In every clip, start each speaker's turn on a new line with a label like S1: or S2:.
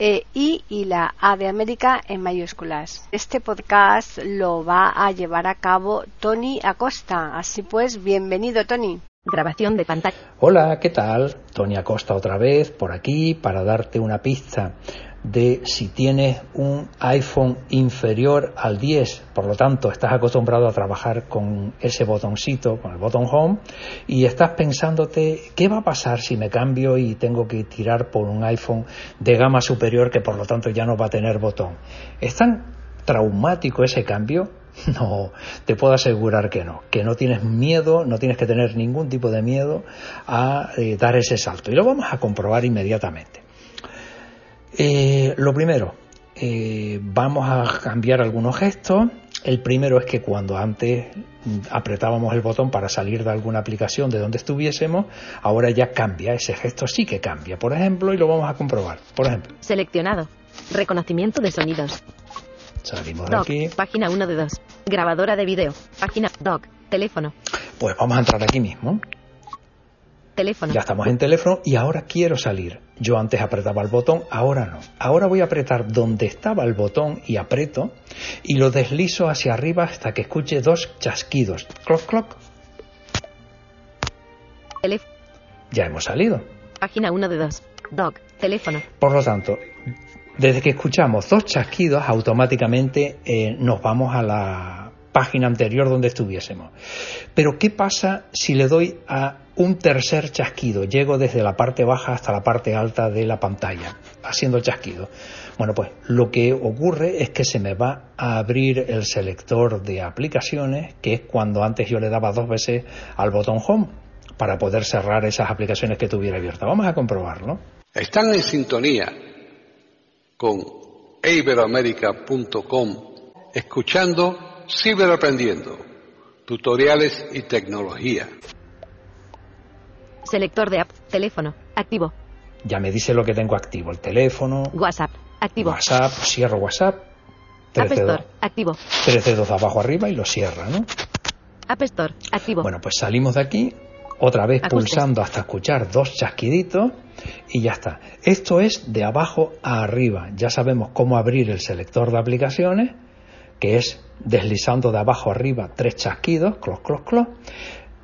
S1: e I y la A de América en mayúsculas. Este podcast lo va a llevar a cabo Tony Acosta. Así pues, bienvenido Tony.
S2: Hola, ¿qué tal? Tony Acosta otra vez por aquí para darte una pista de si tienes un iPhone inferior al 10, por lo tanto estás acostumbrado a trabajar con ese botoncito, con el botón home, y estás pensándote qué va a pasar si me cambio y tengo que tirar por un iPhone de gama superior que por lo tanto ya no va a tener botón. ¿Es tan traumático ese cambio? No, te puedo asegurar que no, que no tienes miedo, no tienes que tener ningún tipo de miedo a eh, dar ese salto. Y lo vamos a comprobar inmediatamente. Eh, lo primero, eh, vamos a cambiar algunos gestos. El primero es que cuando antes apretábamos el botón para salir de alguna aplicación de donde estuviésemos, ahora ya cambia, ese gesto sí que cambia. Por ejemplo, y lo vamos a comprobar. Por ejemplo.
S3: Seleccionado. Reconocimiento de sonidos.
S2: Salimos de aquí.
S3: Página 1 de 2. Grabadora de video. Página doc. Teléfono.
S2: Pues vamos a entrar aquí mismo.
S3: Teléfono.
S2: Ya estamos en teléfono y ahora quiero salir. Yo antes apretaba el botón, ahora no. Ahora voy a apretar donde estaba el botón y aprieto y lo deslizo hacia arriba hasta que escuche dos chasquidos. Clock, clock.
S3: Teléfono.
S2: Ya hemos salido.
S3: Página 1 de 2. Doc. Teléfono.
S2: Por lo tanto, desde que escuchamos dos chasquidos, automáticamente eh, nos vamos a la página anterior donde estuviésemos. Pero ¿qué pasa si le doy a un tercer chasquido? Llego desde la parte baja hasta la parte alta de la pantalla, haciendo chasquido. Bueno, pues lo que ocurre es que se me va a abrir el selector de aplicaciones, que es cuando antes yo le daba dos veces al botón Home para poder cerrar esas aplicaciones que tuviera abiertas. Vamos a comprobarlo.
S4: Están en sintonía con iberoamerica.com escuchando Ciberaprendiendo, tutoriales y tecnología.
S3: Selector de app. Teléfono. Activo.
S2: Ya me dice lo que tengo activo. El teléfono.
S3: WhatsApp. Activo.
S2: WhatsApp. Cierro WhatsApp.
S3: App Store. Activo.
S2: Tres dedos abajo arriba y lo cierra, ¿no?
S3: App Store. Activo.
S2: Bueno, pues salimos de aquí. Otra vez
S3: Ajustes.
S2: pulsando hasta escuchar dos chasquiditos y ya está. Esto es de abajo a arriba. Ya sabemos cómo abrir el selector de aplicaciones, que es deslizando de abajo a arriba tres chasquidos, clos, clos, clos.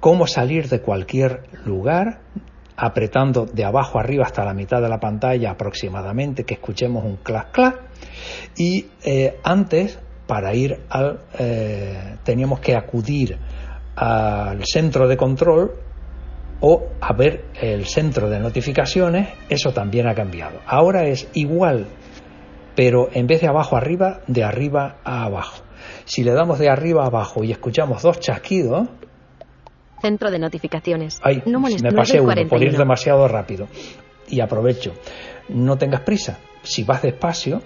S2: Cómo salir de cualquier lugar, apretando de abajo a arriba hasta la mitad de la pantalla aproximadamente, que escuchemos un clac, clac. Y eh, antes, para ir al. eh, teníamos que acudir al centro de control o a ver el centro de notificaciones, eso también ha cambiado. Ahora es igual, pero en vez de abajo arriba, de arriba a abajo. Si le damos de arriba a abajo y escuchamos dos chasquidos,
S3: Centro de notificaciones.
S2: ay,
S3: No
S2: me pasé uno por ir
S3: 41.
S2: demasiado rápido. Y aprovecho. No tengas prisa. Si vas despacio,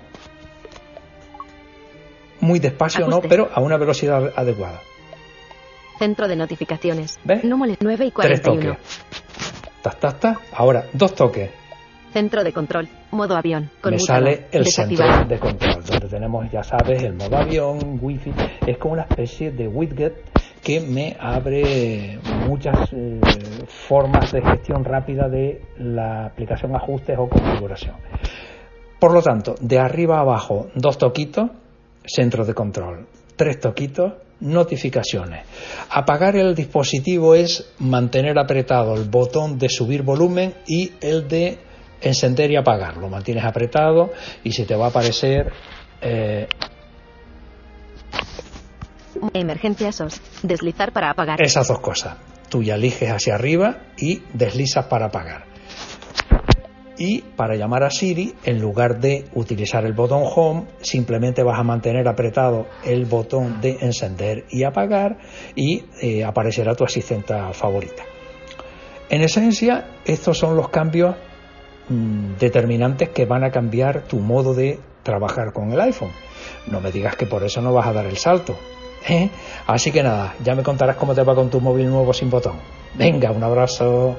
S2: muy despacio no, pero a una velocidad adecuada.
S3: Centro de notificaciones.
S2: ¿Ves?
S3: No molestes. 9 y
S2: Tres
S3: 41.
S2: toques. Tas, tas, tas. Ahora, dos toques.
S3: Centro de control. Modo avión.
S2: me
S3: Conmutador.
S2: sale el centro de control, donde tenemos, ya sabes, el modo avión, wifi. Es como una especie de widget que me abre muchas eh, formas de gestión rápida de la aplicación ajustes o configuración. Por lo tanto, de arriba a abajo, dos toquitos, centro de control. Tres toquitos, notificaciones. Apagar el dispositivo es mantener apretado el botón de subir volumen y el de encender y apagar. Lo mantienes apretado y se te va a aparecer eh,
S3: Emergencia SOS. Deslizar para apagar.
S2: esas dos cosas. Tú ya eliges hacia arriba y deslizas para apagar. Y para llamar a Siri, en lugar de utilizar el botón Home, simplemente vas a mantener apretado el botón de encender y apagar y eh, aparecerá tu asistenta favorita. En esencia, estos son los cambios mm, determinantes que van a cambiar tu modo de trabajar con el iPhone. No me digas que por eso no vas a dar el salto. ¿eh? Así que nada, ya me contarás cómo te va con tu móvil nuevo sin botón. Venga, un abrazo.